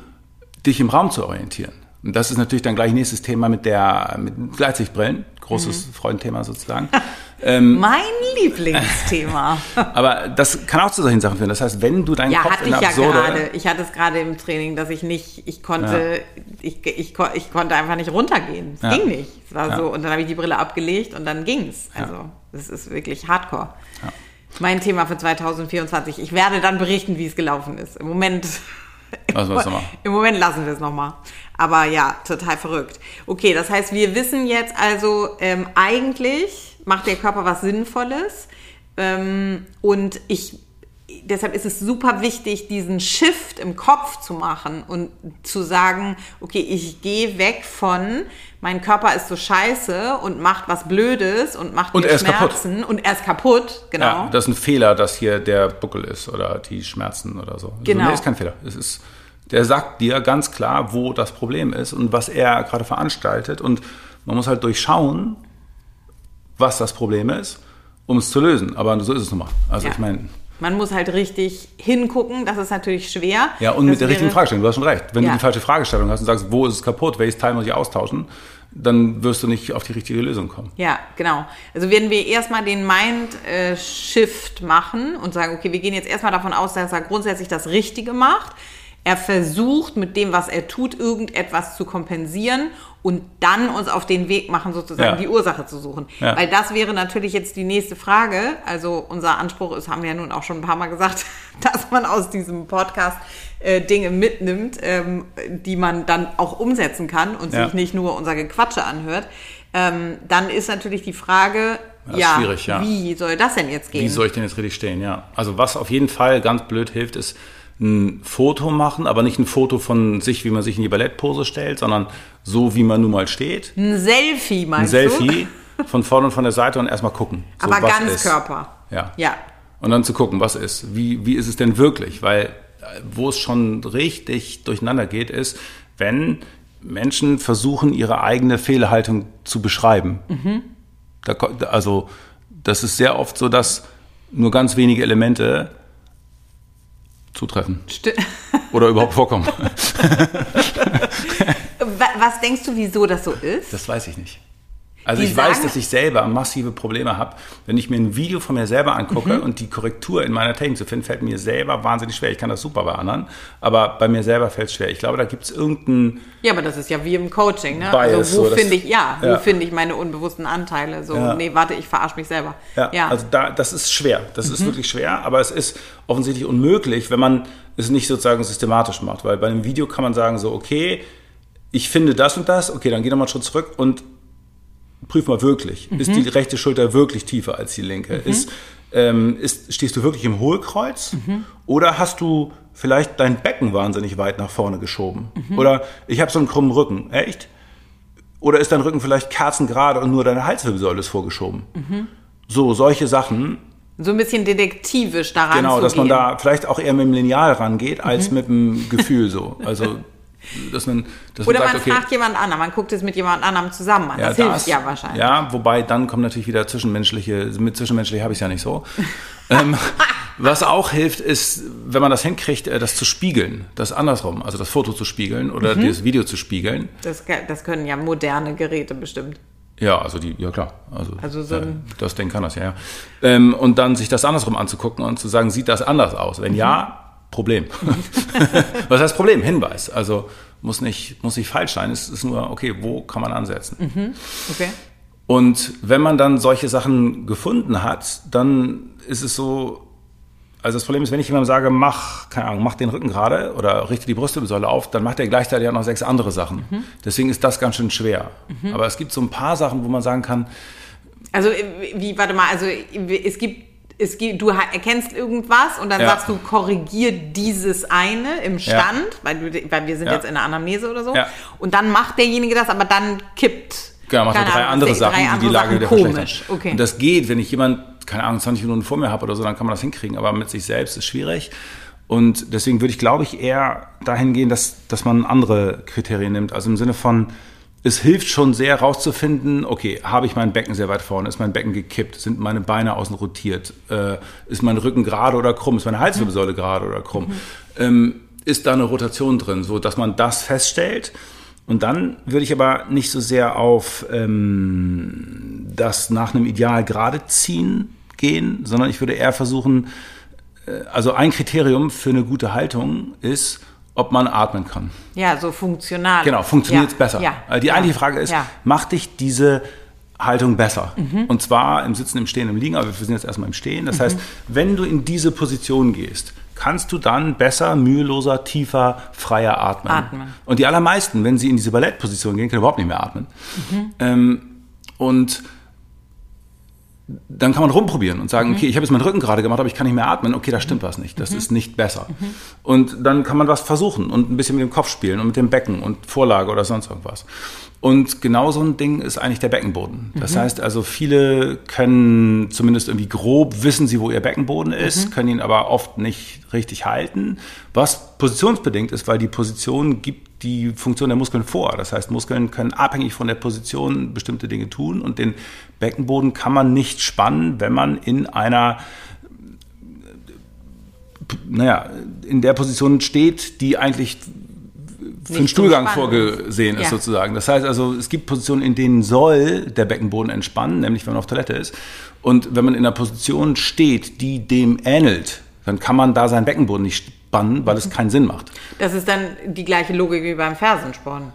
dich im Raum zu orientieren. Und das ist natürlich dann gleich nächstes Thema mit der mit Gleitsichtbrillen, großes mhm. Freudenthema sozusagen. Ähm, mein Lieblingsthema. aber das kann auch zu solchen Sachen führen. Das heißt, wenn du deinen ja, Kopf hatte in ich ja gerade. Ich hatte es gerade im Training, dass ich nicht, ich konnte, ja. ich, ich, ich, konnte einfach nicht runtergehen. Es ja. ging nicht. Es war ja. so und dann habe ich die Brille abgelegt und dann ging's. Also es ist wirklich Hardcore. Mein Thema für 2024. Ich werde dann berichten, wie es gelaufen ist. Im Moment. Lassen wir es Im Moment lassen wir es nochmal. Aber ja, total verrückt. Okay, das heißt, wir wissen jetzt also, ähm, eigentlich macht der Körper was Sinnvolles. Ähm, und ich deshalb ist es super wichtig, diesen Shift im Kopf zu machen und zu sagen, okay, ich gehe weg von, mein Körper ist so scheiße und macht was Blödes und macht und mir Schmerzen kaputt. und er ist kaputt, genau. Ja, das ist ein Fehler, dass hier der Buckel ist oder die Schmerzen oder so. Also, genau. Nee, ist kein Fehler. Es ist, der sagt dir ganz klar, wo das Problem ist und was er gerade veranstaltet und man muss halt durchschauen, was das Problem ist, um es zu lösen. Aber so ist es nun mal. Also ja. ich meine, man muss halt richtig hingucken, das ist natürlich schwer. Ja, und das mit der richtigen Fragestellung, du hast schon recht. Wenn ja. du die falsche Fragestellung hast und sagst, wo ist es kaputt, welches Teil muss ich austauschen, dann wirst du nicht auf die richtige Lösung kommen. Ja, genau. Also werden wir erstmal den Mind-Shift machen und sagen, okay, wir gehen jetzt erstmal davon aus, dass er grundsätzlich das Richtige macht. Er versucht mit dem, was er tut, irgendetwas zu kompensieren und dann uns auf den Weg machen, sozusagen ja. die Ursache zu suchen. Ja. Weil das wäre natürlich jetzt die nächste Frage. Also unser Anspruch ist, haben wir ja nun auch schon ein paar Mal gesagt, dass man aus diesem Podcast äh, Dinge mitnimmt, ähm, die man dann auch umsetzen kann und ja. sich nicht nur unser Gequatsche anhört. Ähm, dann ist natürlich die Frage, ja, ja, wie soll das denn jetzt gehen? Wie soll ich denn jetzt richtig stehen, ja. Also was auf jeden Fall ganz blöd hilft, ist, ein Foto machen, aber nicht ein Foto von sich, wie man sich in die Ballettpose stellt, sondern so, wie man nun mal steht. Ein Selfie, meinst du? Ein Selfie von vorne und von der Seite und erstmal gucken. So, aber ganz Körper. Ja. Ja. Und dann zu gucken, was ist. Wie, wie ist es denn wirklich? Weil wo es schon richtig durcheinander geht, ist, wenn Menschen versuchen, ihre eigene Fehlhaltung zu beschreiben. Mhm. Da, also das ist sehr oft so, dass nur ganz wenige Elemente zutreffen. Sti Oder überhaupt vorkommen. Was denkst du, wieso das so ist? Das weiß ich nicht. Also die ich weiß, dass ich selber massive Probleme habe. Wenn ich mir ein Video von mir selber angucke mhm. und die Korrektur in meiner Technik zu finden, fällt mir selber wahnsinnig schwer. Ich kann das super bei anderen, aber bei mir selber fällt es schwer. Ich glaube, da gibt es irgendeinen. Ja, aber das ist ja wie im Coaching, ne? Bias, also wo so, finde ich, ja, ja. wo finde ich meine unbewussten Anteile? So, ja. nee, warte, ich verarsche mich selber. Ja, ja. also da, das ist schwer. Das mhm. ist wirklich schwer, aber es ist offensichtlich unmöglich, wenn man es nicht sozusagen systematisch macht. Weil bei einem Video kann man sagen, so, okay, ich finde das und das, okay, dann geh nochmal einen Schritt zurück und prüf mal wirklich, mhm. ist die rechte Schulter wirklich tiefer als die linke? Mhm. Ist, ähm, ist, stehst du wirklich im Hohlkreuz? Mhm. Oder hast du vielleicht dein Becken wahnsinnig weit nach vorne geschoben? Mhm. Oder ich habe so einen krummen Rücken, echt? Oder ist dein Rücken vielleicht kerzengerade und nur deine Halswirbelsäule ist vorgeschoben? Mhm. So, solche Sachen. So ein bisschen detektivisch daran Genau, dass man da vielleicht auch eher mit dem Lineal rangeht, als mhm. mit dem Gefühl so. Also dass man, dass Oder man, sagt, man okay, fragt jemand anderen, man guckt es mit jemand anderem zusammen an. Ja, das, das hilft ja wahrscheinlich. Ja, wobei dann kommt natürlich wieder zwischenmenschliche, mit zwischenmenschlich habe ich es ja nicht so. ähm, was auch hilft, ist, wenn man das hinkriegt, äh, das zu spiegeln, das andersrum, also das Foto zu spiegeln oder mhm. das Video zu spiegeln. Das, das können ja moderne Geräte bestimmt. Ja, also die, ja klar. Also, also so äh, das Ding kann das ja, ja. Ähm, und dann sich das andersrum anzugucken und zu sagen, sieht das anders aus? Wenn mhm. ja, Problem. Was heißt Problem? Hinweis. Also muss nicht, muss nicht falsch sein. Es ist nur, okay, wo kann man ansetzen? Mhm. Okay. Und wenn man dann solche Sachen gefunden hat, dann ist es so, also das Problem ist, wenn ich jemandem sage, mach, keine Ahnung, mach den Rücken gerade oder richte die Brustwirbelsäule auf, dann macht er gleichzeitig auch noch sechs andere Sachen. Mhm. Deswegen ist das ganz schön schwer. Mhm. Aber es gibt so ein paar Sachen, wo man sagen kann. Also, wie, warte mal, also es gibt es gibt, du erkennst irgendwas und dann ja. sagst du, korrigier dieses eine im Stand, ja. weil, du, weil wir sind ja. jetzt in der Anamnese oder so. Und dann macht derjenige das, aber dann kippt. Genau, macht drei andere Sachen, drei andere die die Lage der komisch. Okay. Und das geht, wenn ich jemand keine Ahnung, 20 Minuten vor mir habe oder so, dann kann man das hinkriegen. Aber mit sich selbst ist schwierig. Und deswegen würde ich, glaube ich, eher dahin gehen, dass, dass man andere Kriterien nimmt. Also im Sinne von, es hilft schon sehr rauszufinden, okay, habe ich mein Becken sehr weit vorne, ist mein Becken gekippt, sind meine Beine außen rotiert, äh, ist mein Rücken gerade oder krumm, ist meine Halswirbelsäule gerade oder krumm, mhm. ähm, ist da eine Rotation drin, so dass man das feststellt. Und dann würde ich aber nicht so sehr auf ähm, das nach einem Ideal gerade ziehen gehen, sondern ich würde eher versuchen, äh, also ein Kriterium für eine gute Haltung ist, ob man atmen kann. Ja, so funktional. Genau, funktioniert es ja. besser. Ja. Äh, die ja. eigentliche Frage ist, macht dich diese Haltung besser? Mhm. Und zwar im Sitzen, im Stehen, im Liegen, aber wir sind jetzt erstmal im Stehen. Das mhm. heißt, wenn du in diese Position gehst, kannst du dann besser, müheloser, tiefer, freier atmen. atmen. Und die allermeisten, wenn sie in diese Ballettposition gehen, können überhaupt nicht mehr atmen. Mhm. Ähm, und dann kann man rumprobieren und sagen, mhm. okay, ich habe jetzt meinen Rücken gerade gemacht, aber ich kann nicht mehr atmen. Okay, da stimmt was nicht. Das mhm. ist nicht besser. Mhm. Und dann kann man was versuchen und ein bisschen mit dem Kopf spielen und mit dem Becken und Vorlage oder sonst irgendwas. Und genau so ein Ding ist eigentlich der Beckenboden. Das mhm. heißt also, viele können zumindest irgendwie grob wissen sie, wo ihr Beckenboden ist, mhm. können ihn aber oft nicht richtig halten, was positionsbedingt ist, weil die Position gibt die Funktion der Muskeln vor. Das heißt, Muskeln können abhängig von der Position bestimmte Dinge tun und den Beckenboden kann man nicht spannen, wenn man in einer naja, in der Position steht, die eigentlich für einen Stuhlgang vorgesehen ist ja. sozusagen. Das heißt also, es gibt Positionen, in denen soll der Beckenboden entspannen, nämlich wenn man auf Toilette ist. Und wenn man in einer Position steht, die dem ähnelt, dann kann man da seinen Beckenboden nicht spannen, weil es keinen Sinn macht. Das ist dann die gleiche Logik wie beim Fersensporn.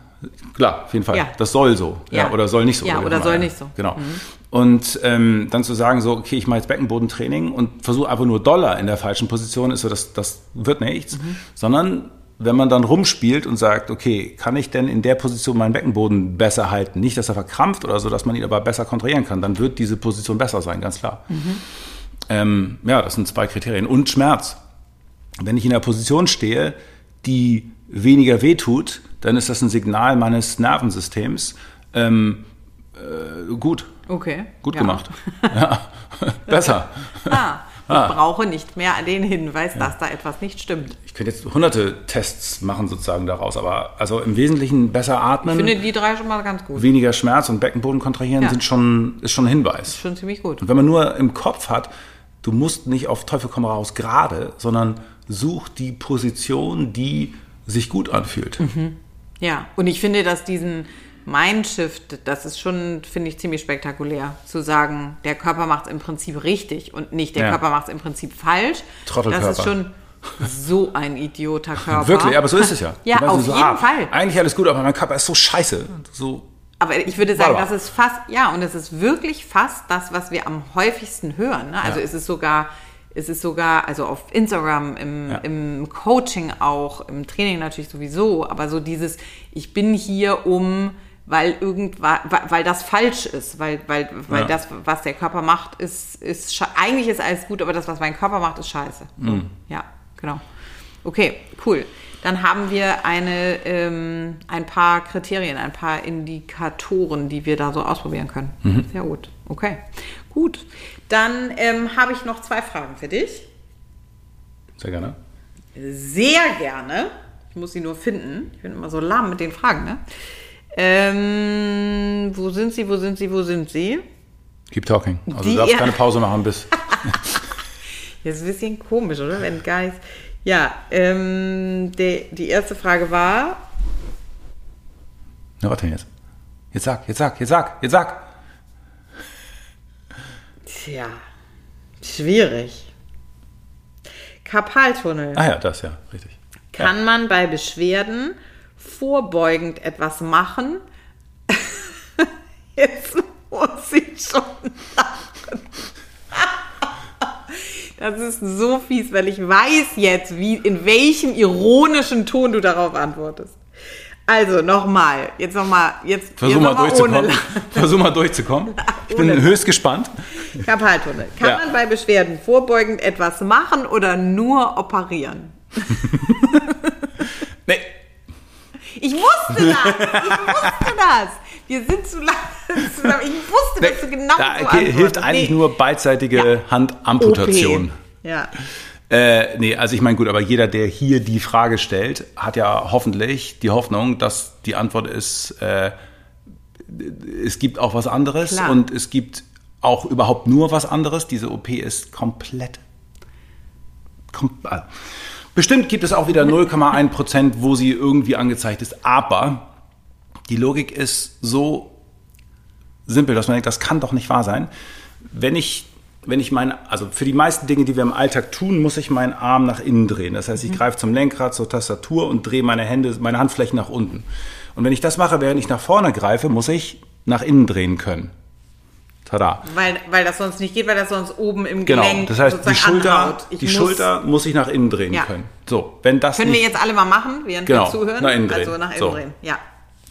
Klar, auf jeden Fall. Ja. Das soll so. Ja. ja. oder soll nicht so. Ja, oder, oder soll nicht so. Genau. Mhm. Und ähm, dann zu sagen, so, okay, ich mache jetzt Beckenbodentraining und versuche einfach nur Dollar in der falschen Position, ist so, das, das wird nichts. Mhm. Sondern wenn man dann rumspielt und sagt, okay, kann ich denn in der Position meinen Beckenboden besser halten? Nicht, dass er verkrampft oder so, dass man ihn aber besser kontrollieren kann, dann wird diese Position besser sein, ganz klar. Mhm. Ähm, ja, das sind zwei Kriterien. Und Schmerz. Wenn ich in einer Position stehe, die weniger wehtut, dann ist das ein Signal meines Nervensystems. Ähm, äh, gut. Okay. Gut ja. gemacht. Ja. Besser. ah. Ich ah. brauche nicht mehr den Hinweis, ja. dass da etwas nicht stimmt. Ich könnte jetzt hunderte Tests machen sozusagen daraus, aber also im Wesentlichen besser atmen. Ich finde die drei schon mal ganz gut. Weniger Schmerz und Beckenboden kontrahieren sind schon, ist schon ein Hinweis. Ist schon ziemlich gut. Und wenn man nur im Kopf hat, du musst nicht auf Teufel komm raus gerade, sondern such die Position, die sich gut anfühlt. Mhm. Ja, und ich finde, dass diesen Mindshift, das ist schon, finde ich, ziemlich spektakulär, zu sagen, der Körper macht es im Prinzip richtig und nicht der ja. Körper macht es im Prinzip falsch. Trottelkörper. Das ist schon so ein idioter Körper. Wirklich, aber so ist es ja. ja, auf so, jeden ah, Fall. Eigentlich alles gut, aber mein Körper ist so scheiße. So aber ich würde sagen, das ist fast, ja, und es ist wirklich fast das, was wir am häufigsten hören. Ne? Also ja. ist es sogar es ist sogar, also auf Instagram, im, ja. im Coaching auch, im Training natürlich sowieso, aber so dieses, ich bin hier um, weil irgendwas, weil das falsch ist, weil, weil, weil ja. das, was der Körper macht, ist, ist, eigentlich ist alles gut, aber das, was mein Körper macht, ist scheiße. Mhm. Ja, genau. Okay, cool. Dann haben wir eine, ähm, ein paar Kriterien, ein paar Indikatoren, die wir da so ausprobieren können. Mhm. Sehr gut. Okay, gut. Dann ähm, habe ich noch zwei Fragen für dich. Sehr gerne. Sehr gerne. Ich muss sie nur finden. Ich bin immer so lahm mit den Fragen. Ne? Ähm, wo sind sie, wo sind sie, wo sind sie? Keep talking. Also Die, du darfst keine Pause machen bis... Jetzt ist ein bisschen komisch, oder? Wenn Guys... Ja, ähm, die, die erste Frage war... Na, warte jetzt. Jetzt sag, jetzt sag, jetzt sag, jetzt sag. Tja, schwierig. Karpaltunnel. Ah ja, das ja, richtig. Kann ja. man bei Beschwerden vorbeugend etwas machen? Jetzt muss ich schon lachen. Das ist so fies, weil ich weiß jetzt, wie, in welchem ironischen Ton du darauf antwortest. Also nochmal, jetzt nochmal, jetzt Versuch jetzt mal ohne durchzukommen. Versuch mal durchzukommen. Ich bin Ohne. höchst gespannt. Karpaltunnel. Kann Ja. man bei Beschwerden vorbeugend etwas machen oder nur operieren? Nee, Ich wusste das! Ich wusste das! Wir sind zu lange zusammen. Ich wusste, dass du genau da so hilft eigentlich Nee. nur beidseitige Handamputation. OP. Ja. Äh, nee, also ich meine, gut, aber jeder, der hier die Frage stellt, hat ja hoffentlich die Hoffnung, dass die Antwort ist, äh, es gibt auch was anderes Klar. und es gibt auch überhaupt nur was anderes. Diese OP ist komplett. Kom äh, bestimmt gibt es auch wieder 0,1 Prozent, wo sie irgendwie angezeigt ist, aber die Logik ist so simpel, dass man denkt, das kann doch nicht wahr sein. Wenn ich, wenn ich meine, also für die meisten Dinge, die wir im Alltag tun, muss ich meinen Arm nach innen drehen. Das heißt, ich greife zum Lenkrad, zur Tastatur und drehe meine Hände, meine Handflächen nach unten. Und wenn ich das mache, während ich nach vorne greife, muss ich nach innen drehen können. Tada. Weil, weil das sonst nicht geht, weil das sonst oben im Genau. Gelenk Das heißt, die Schulter, anhaut. Ich die muss- Schulter muss ich nach innen drehen Ja. können. So, wenn das Können wir nicht, jetzt alle mal machen, während Genau, wir zuhören? nach innen drehen. Also nach innen So. drehen, ja.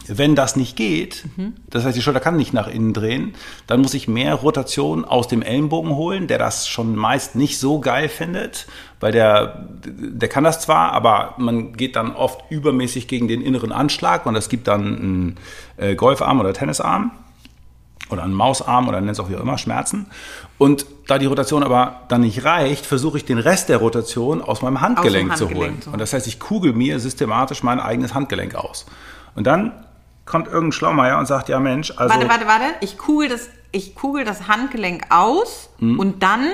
Wenn das nicht geht, das heißt, die Schulter kann nicht nach innen drehen, dann muss ich mehr Rotation aus dem Ellenbogen holen, der das schon meist nicht so geil findet, weil der, der kann das zwar, aber man geht dann oft übermäßig gegen den inneren Anschlag und das gibt dann einen äh, Golfarm oder Tennisarm oder einen Mausarm oder nennt es auch wie auch immer, Schmerzen. Und da die Rotation aber dann nicht reicht, versuche ich den Rest der Rotation aus meinem Handgelenk, zu Handgelenk holen. zu holen. Und das heißt, ich kugel mir systematisch mein eigenes Handgelenk aus. Und dann kommt irgendein Schlaumeier und sagt, ja Mensch, also... Warte, warte, warte. Ich kugel das, ich kugel das Handgelenk aus und dann.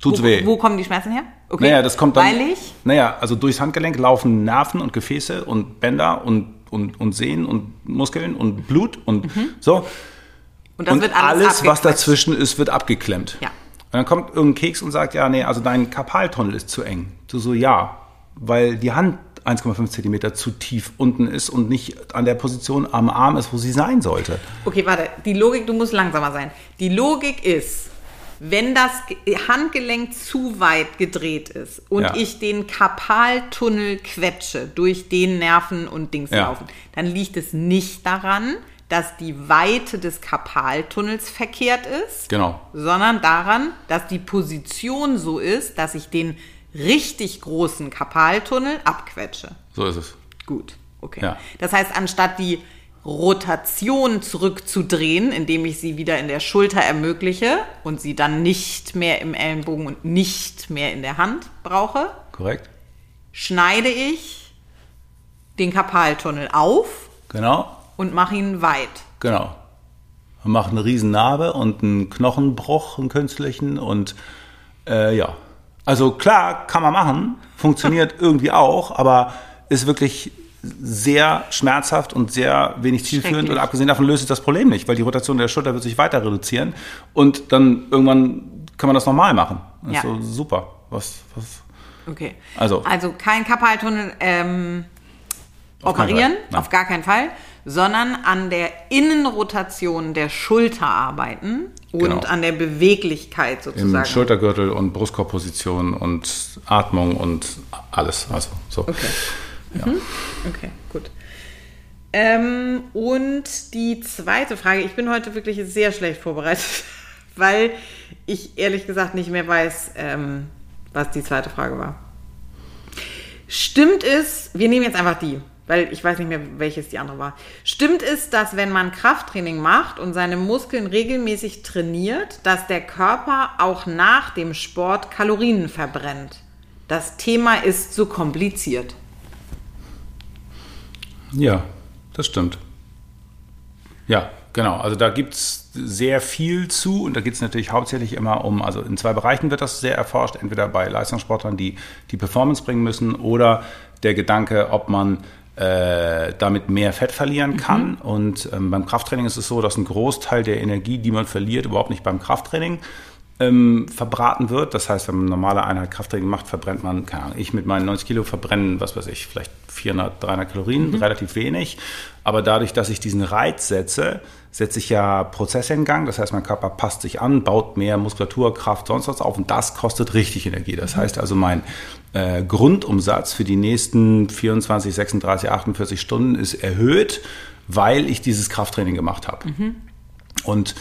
Tut's wo, weh. Wo kommen die Schmerzen her? Okay. Naja, das kommt dann. Weil ich. Naja, also durchs Handgelenk laufen Nerven und Gefäße und Bänder und, und, und Sehnen und Muskeln und Blut und so. Und das und wird alles, was dazwischen ist, wird abgeklemmt. Ja. Und dann kommt irgendein Keks und sagt, ja, nee, also dein Karpaltunnel ist zu eng. Du so, ja, weil die Hand 1,5 Zentimeter zu tief unten ist und nicht an der Position am Arm ist, wo sie sein sollte. Okay, warte. Die Logik, du musst langsamer sein. Die Logik ist, wenn das Ge- Handgelenk zu weit gedreht ist und Ja. ich den Karpaltunnel quetsche, durch den Nerven und Dings Ja. laufen, dann liegt es nicht daran, dass die Weite des Karpaltunnels verkehrt ist, Genau. sondern daran, dass die Position so ist, dass ich den richtig großen Karpaltunnel abquetsche. So ist es. Gut, okay. Ja. Das heißt, anstatt die Rotation zurückzudrehen, indem ich sie wieder in der Schulter ermögliche und sie dann nicht mehr im Ellenbogen und nicht mehr in der Hand brauche, Korrekt? schneide ich den Karpaltunnel auf Genau. und mache ihn weit. Genau. Man macht eine riesen Narbe und einen Knochenbruch, einen künstlichen und äh, ja. Also klar, kann man machen, funktioniert irgendwie auch, aber ist wirklich sehr schmerzhaft und sehr wenig zielführend und abgesehen davon löst es das Problem nicht, weil die Rotation der Schulter wird sich weiter reduzieren und dann irgendwann kann man das normal machen. Das Ja. ist so super. Was, was, Okay. Also. Also kein Karpaltunnel ähm, Auf operieren, auf gar keinen Fall, sondern an der Innenrotation der Schulter arbeiten und Genau. an der Beweglichkeit Im sozusagen. Schultergürtel und Brustkorbposition und Atmung und alles. Also so. Okay. Mhm. Okay, gut. Ähm, und die zweite Frage, ich bin heute wirklich sehr schlecht vorbereitet, weil ich ehrlich gesagt nicht mehr weiß, ähm, was die zweite Frage war. Stimmt es, wir nehmen jetzt einfach die, weil ich weiß nicht mehr, welches die andere war. Stimmt es, dass wenn man Krafttraining macht und seine Muskeln regelmäßig trainiert, dass der Körper auch nach dem Sport Kalorien verbrennt? Das Thema ist so kompliziert. Ja, das stimmt. Ja, genau. Also da gibt es sehr viel zu und da geht es natürlich hauptsächlich immer um, also in zwei Bereichen wird das sehr erforscht, entweder bei Leistungssportlern, die die Performance bringen müssen oder der Gedanke, ob man äh, damit mehr Fett verlieren kann. Und ähm, beim Krafttraining ist es so, dass ein Großteil der Energie, die man verliert, überhaupt nicht beim Krafttraining ähm, verbraten wird. Das heißt, wenn man normale Einheit Krafttraining macht, verbrennt man, keine Ahnung, ich mit meinen 90 Kilo verbrennen, was weiß ich, vielleicht 400, 300 Kalorien, relativ wenig. Aber dadurch, dass ich diesen Reiz setze, setze ich ja Prozesse in Gang. Das heißt, mein Körper passt sich an, baut mehr Muskulatur, Kraft, sonst was auf und das kostet richtig Energie. Das heißt also, mein äh, Grundumsatz für die nächsten 24, 36, 48 Stunden ist erhöht, weil ich dieses Krafttraining gemacht habe. Und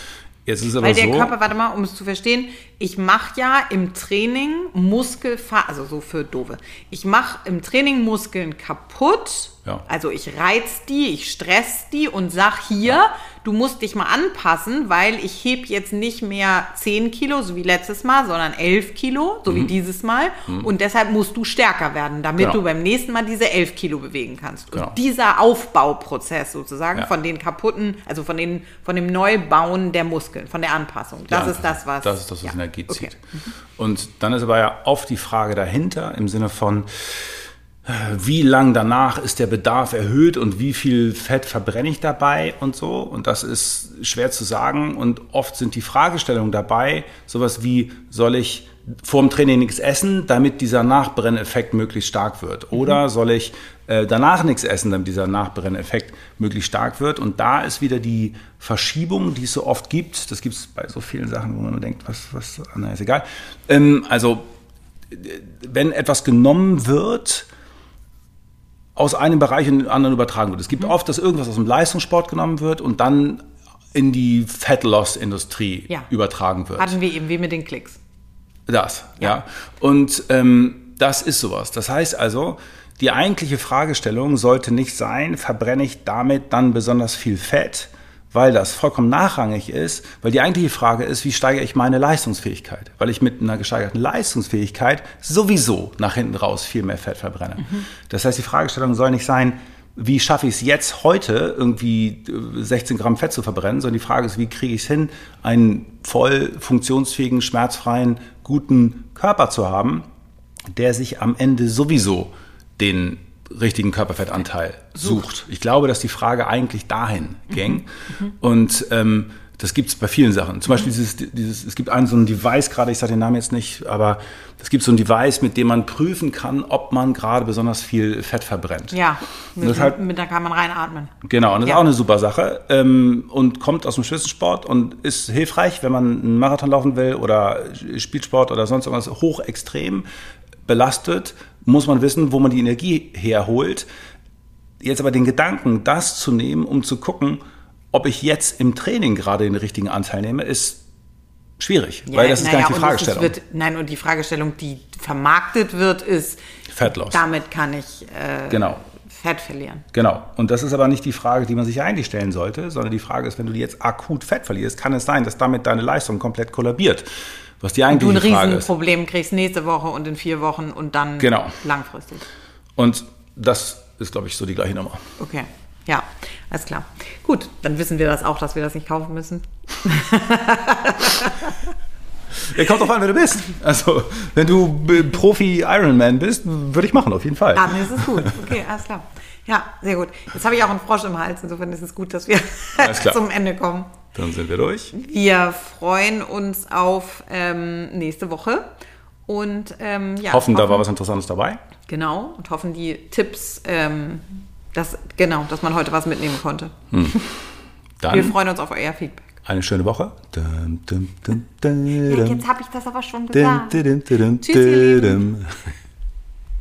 jetzt ist aber Weil der so. Körper, warte mal, um es zu verstehen, ich mache ja im Training Muskelfa also so für Dove. Ich mache im Training Muskeln kaputt. Ja. Also ich reiz die, ich stress die und sag hier, du musst dich mal anpassen, weil ich heb jetzt nicht mehr 10 Kilo, so wie letztes Mal, sondern 11 Kilo, so wie dieses Mal. Und deshalb musst du stärker werden, damit Mhm. Genau. du beim nächsten Mal diese 11 Kilo bewegen kannst. Genau. Und dieser Aufbauprozess sozusagen Ja. von den kaputten, also von, den, von dem Neubauen der Muskeln, von der Anpassung. Das Ja, ist das, was. Das ist das, was ja. Energie Okay. zieht. Und dann ist aber ja oft die Frage dahinter im Sinne von, wie lang danach ist der Bedarf erhöht und wie viel Fett verbrenne ich dabei und so. Und das ist schwer zu sagen. Und oft sind die Fragestellungen dabei, sowas wie, soll ich vor dem Training nichts essen, damit dieser Nachbrenneffekt möglichst stark wird? Oder soll ich äh, danach nichts essen, damit dieser Nachbrenneffekt möglichst stark wird? Und da ist wieder die Verschiebung, die es so oft gibt. Das gibt es bei so vielen Sachen, wo man nur denkt, was, was, ah, na, ist egal. Ähm, also, wenn etwas genommen wird, aus einem Bereich in den anderen übertragen wird. Es gibt oft, dass irgendwas aus dem Leistungssport genommen wird und dann in die Fat-Loss-Industrie Ja. übertragen wird. Hatten wir eben, wie mit den Klicks. Das, ja. Und ähm, das ist sowas. Das heißt also, die eigentliche Fragestellung sollte nicht sein, verbrenne ich damit dann besonders viel Fett, weil das vollkommen nachrangig ist, weil die eigentliche Frage ist, wie steigere ich meine Leistungsfähigkeit? Weil ich mit einer gesteigerten Leistungsfähigkeit sowieso nach hinten raus viel mehr Fett verbrenne. Das heißt, die Fragestellung soll nicht sein, wie schaffe ich es jetzt heute, irgendwie äh, 16 Gramm Fett zu verbrennen, sondern die Frage ist, wie kriege ich es hin, einen voll funktionsfähigen, schmerzfreien, guten Körper zu haben, der sich am Ende sowieso den richtigen Körperfettanteil sucht. Ich glaube, dass die Frage eigentlich dahin ging. Und ähm, das gibt es bei vielen Sachen. Zum Beispiel dieses, dieses, es gibt einen so ein Device gerade, ich sage den Namen jetzt nicht, aber es gibt so ein Device, mit dem man prüfen kann, ob man gerade besonders viel Fett verbrennt. Ja, mit, das halt- mit da kann man reinatmen. Genau, und das Ja. ist auch eine super Sache ähm, und kommt aus dem Spitzensport und ist hilfreich, wenn man einen Marathon laufen will oder Spielsport oder sonst irgendwas hochextrem belastet, muss man wissen, wo man die Energie herholt. Jetzt aber den Gedanken, das zu nehmen, um zu gucken, ob ich jetzt im Training gerade den richtigen Anteil nehme, ist schwierig, weil das ist gar nicht die Fragestellung. Wird, nein, und die Fragestellung, die vermarktet wird, ist, Fettlos. damit kann ich äh, Genau. Fett verlieren. Genau. Und das ist aber nicht die Frage, die man sich eigentlich stellen sollte, sondern die Frage ist, wenn du jetzt akut Fett verlierst, kann es sein, dass damit deine Leistung komplett kollabiert. Was die Du ein eigentliche Frage ist. Riesenproblem kriegst nächste Woche und in vier Wochen und dann Genau. langfristig. Und das ist, glaube ich, so die gleiche Nummer. Okay. Ja, alles klar. Gut, dann wissen wir das auch, dass wir das nicht kaufen müssen. Ja, kommt drauf an, wer du bist. Also, wenn du Profi-Ironman bist, würde ich machen, auf jeden Fall. Das ist gut. Okay, alles klar. Ja, sehr gut. Jetzt habe ich auch einen Frosch im Hals. Insofern ist es gut, dass wir zum Ende kommen. Dann sind wir durch. Wir freuen uns auf ähm, nächste Woche und ähm, ja, Hoffen, da war was Interessantes dabei. Genau, und hoffen die Tipps, ähm, dass, genau, dass man heute was mitnehmen konnte. Wir Dann freuen uns auf euer Feedback. eine schöne Woche. Dum, dum, dum, dum, Jetzt habe ich das aber schon dum, gesagt. dum, dum, dum, Tschüss, ihr Lieben. dum.